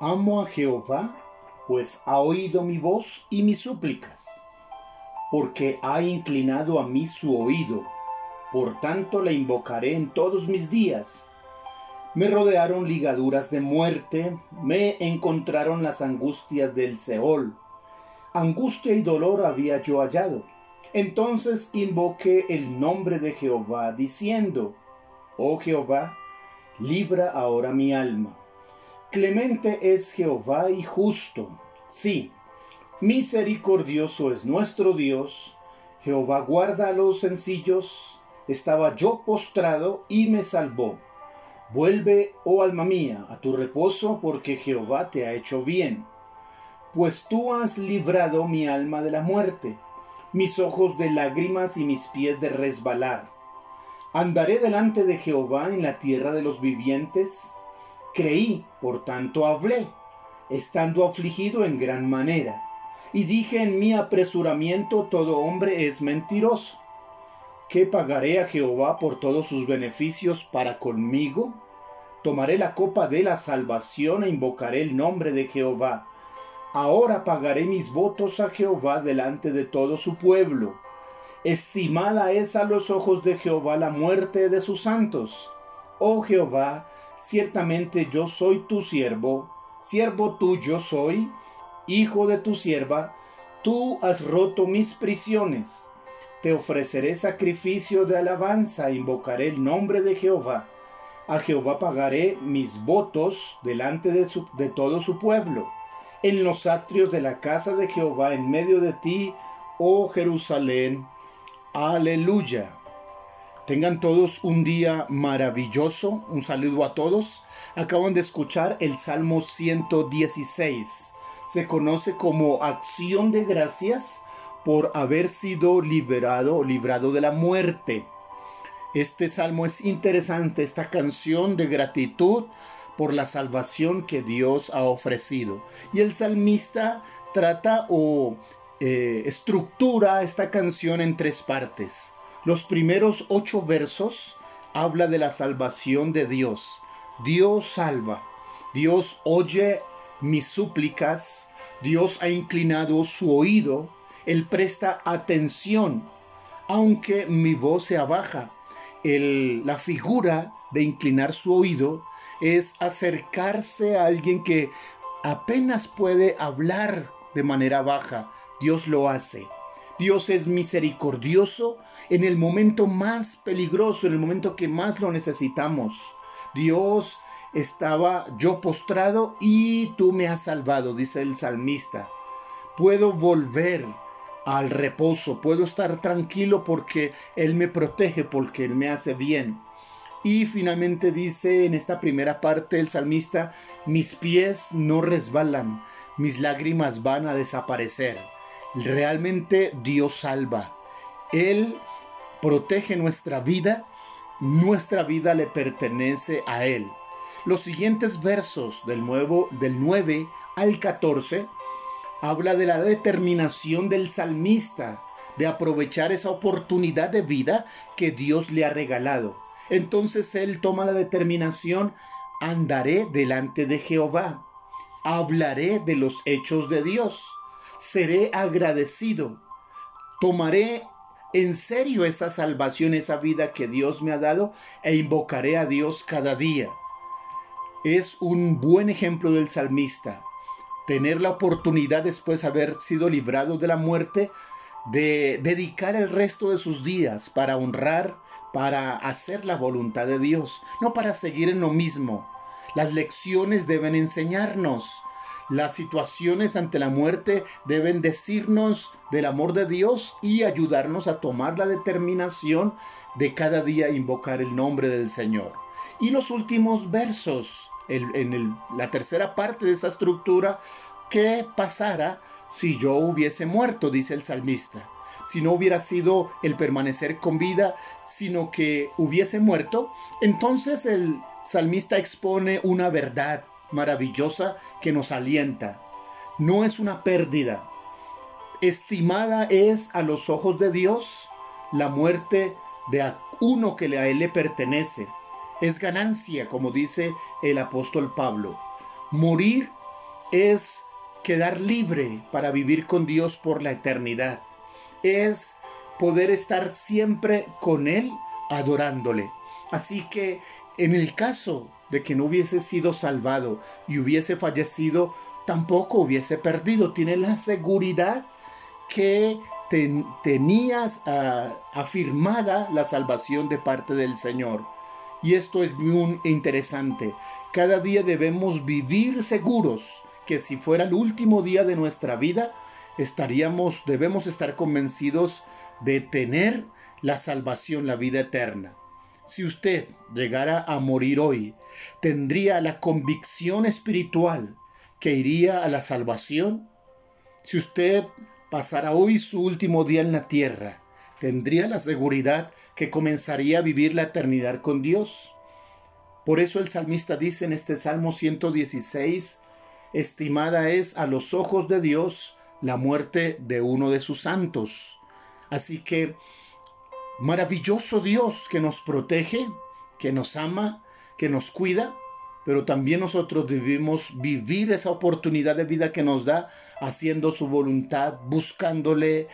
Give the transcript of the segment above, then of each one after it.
Amo a Jehová, pues ha oído mi voz y mis súplicas, porque ha inclinado a mí su oído, por tanto le invocaré en todos mis días. Me rodearon ligaduras de muerte, me encontraron las angustias del Seol. Angustia y dolor había yo hallado. Entonces invoqué el nombre de Jehová, diciendo, Oh Jehová, libra ahora mi alma. Clemente es Jehová y justo. Sí, misericordioso es nuestro Dios. Jehová guarda a los sencillos. Estaba yo postrado y me salvó. Vuelve, oh alma mía, a tu reposo, porque Jehová te ha hecho bien. Pues tú has librado mi alma de la muerte, mis ojos de lágrimas y mis pies de resbalar. Andaré delante de Jehová en la tierra de los vivientes Creí, por tanto hablé, estando afligido en gran manera. Y dije en mi apresuramiento, todo hombre es mentiroso. ¿Qué pagaré a Jehová por todos sus beneficios para conmigo? Tomaré la copa de la salvación e invocaré el nombre de Jehová. Ahora pagaré mis votos a Jehová delante de todo su pueblo. Estimada es a los ojos de Jehová la muerte de sus santos. Oh Jehová, ciertamente yo soy tu siervo, siervo tuyo soy, hijo de tu sierva, tú has roto mis prisiones. Te ofreceré sacrificio de alabanza, invocaré el nombre de Jehová. A Jehová pagaré mis votos delante de, de todo su pueblo, en los atrios de la casa de Jehová, en medio de ti, oh Jerusalén. Aleluya. Tengan todos un día maravilloso. Un saludo a todos. Acaban de escuchar el Salmo 116. Se conoce como acción de gracias por haber sido liberado o librado de la muerte. Este salmo es interesante, esta canción de gratitud por la salvación que Dios ha ofrecido. Y el salmista trata o eh, estructura esta canción en tres partes. Los primeros ocho versos habla de la salvación de Dios. Dios salva. Dios oye mis súplicas. Dios ha inclinado su oído. Él presta atención. Aunque mi voz sea baja. la figura de inclinar su oído es acercarse a alguien que apenas puede hablar de manera baja. Dios lo hace. Dios es misericordioso en el momento más peligroso, en el momento que más lo necesitamos. Dios estaba yo postrado y tú me has salvado, dice el salmista. Puedo volver al reposo, puedo estar tranquilo porque Él me protege, porque Él me hace bien. Y finalmente dice en esta primera parte el salmista, mis pies no resbalan, mis lágrimas van a desaparecer. Realmente Dios salva. Él protege nuestra vida, nuestra vida le pertenece a Él. Los siguientes versos del, nuevo, del 9 al 14 habla de la determinación del salmista de aprovechar esa oportunidad de vida que Dios le ha regalado. Entonces él toma la determinación, andaré delante de Jehová, hablaré de los hechos de Dios, seré agradecido, tomaré en serio esa salvación, esa vida que Dios me ha dado e invocaré a Dios cada día. Es un buen ejemplo del salmista. Tener la oportunidad después de haber sido librado de la muerte de dedicar el resto de sus días para honrar, para hacer la voluntad de Dios, no para seguir en lo mismo. Las lecciones deben enseñarnos las situaciones ante la muerte deben decirnos del amor de Dios y ayudarnos a tomar la determinación de cada día invocar el nombre del Señor. Y los últimos versos, en la tercera parte de esa estructura, ¿qué pasara si yo hubiese muerto? Dice el salmista. Si no hubiera sido el permanecer con vida, sino que hubiese muerto, entonces el salmista expone una verdad maravillosa que nos alienta. No es una pérdida. Estimada es a los ojos de Dios la muerte de uno que a él le pertenece. Es ganancia, como dice el apóstol Pablo. Morir es quedar libre para vivir con Dios por la eternidad. Es poder estar siempre con Él adorándole. Así que en el caso de que no hubiese sido salvado y hubiese fallecido, tampoco hubiese perdido. Tiene la seguridad que tenías ah, afirmada la salvación de parte del Señor. Y esto es muy interesante. Cada día debemos vivir seguros que si fuera el último día de nuestra vida, estaríamos, debemos estar convencidos de tener la salvación, la vida eterna. Si usted llegara a morir hoy, tendría la convicción espiritual que iría a la salvación. Si usted pasara hoy su último día en la tierra, tendría la seguridad que comenzaría a vivir la eternidad con Dios. Por eso el salmista dice en este Salmo 116, estimada es a los ojos de Dios la muerte de uno de sus santos. Así que maravilloso Dios que nos protege, que nos ama, que nos cuida, pero también nosotros debemos vivir esa oportunidad de vida que nos da haciendo su voluntad, buscándole,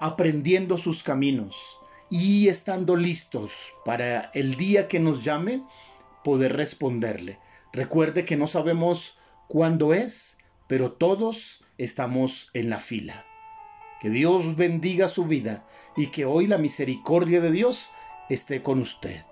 aprendiendo sus caminos y estando listos para el día que nos llame poder responderle. Recuerde que no sabemos cuándo es, pero todos estamos en la fila. Que Dios bendiga su vida y que hoy la misericordia de Dios esté con usted.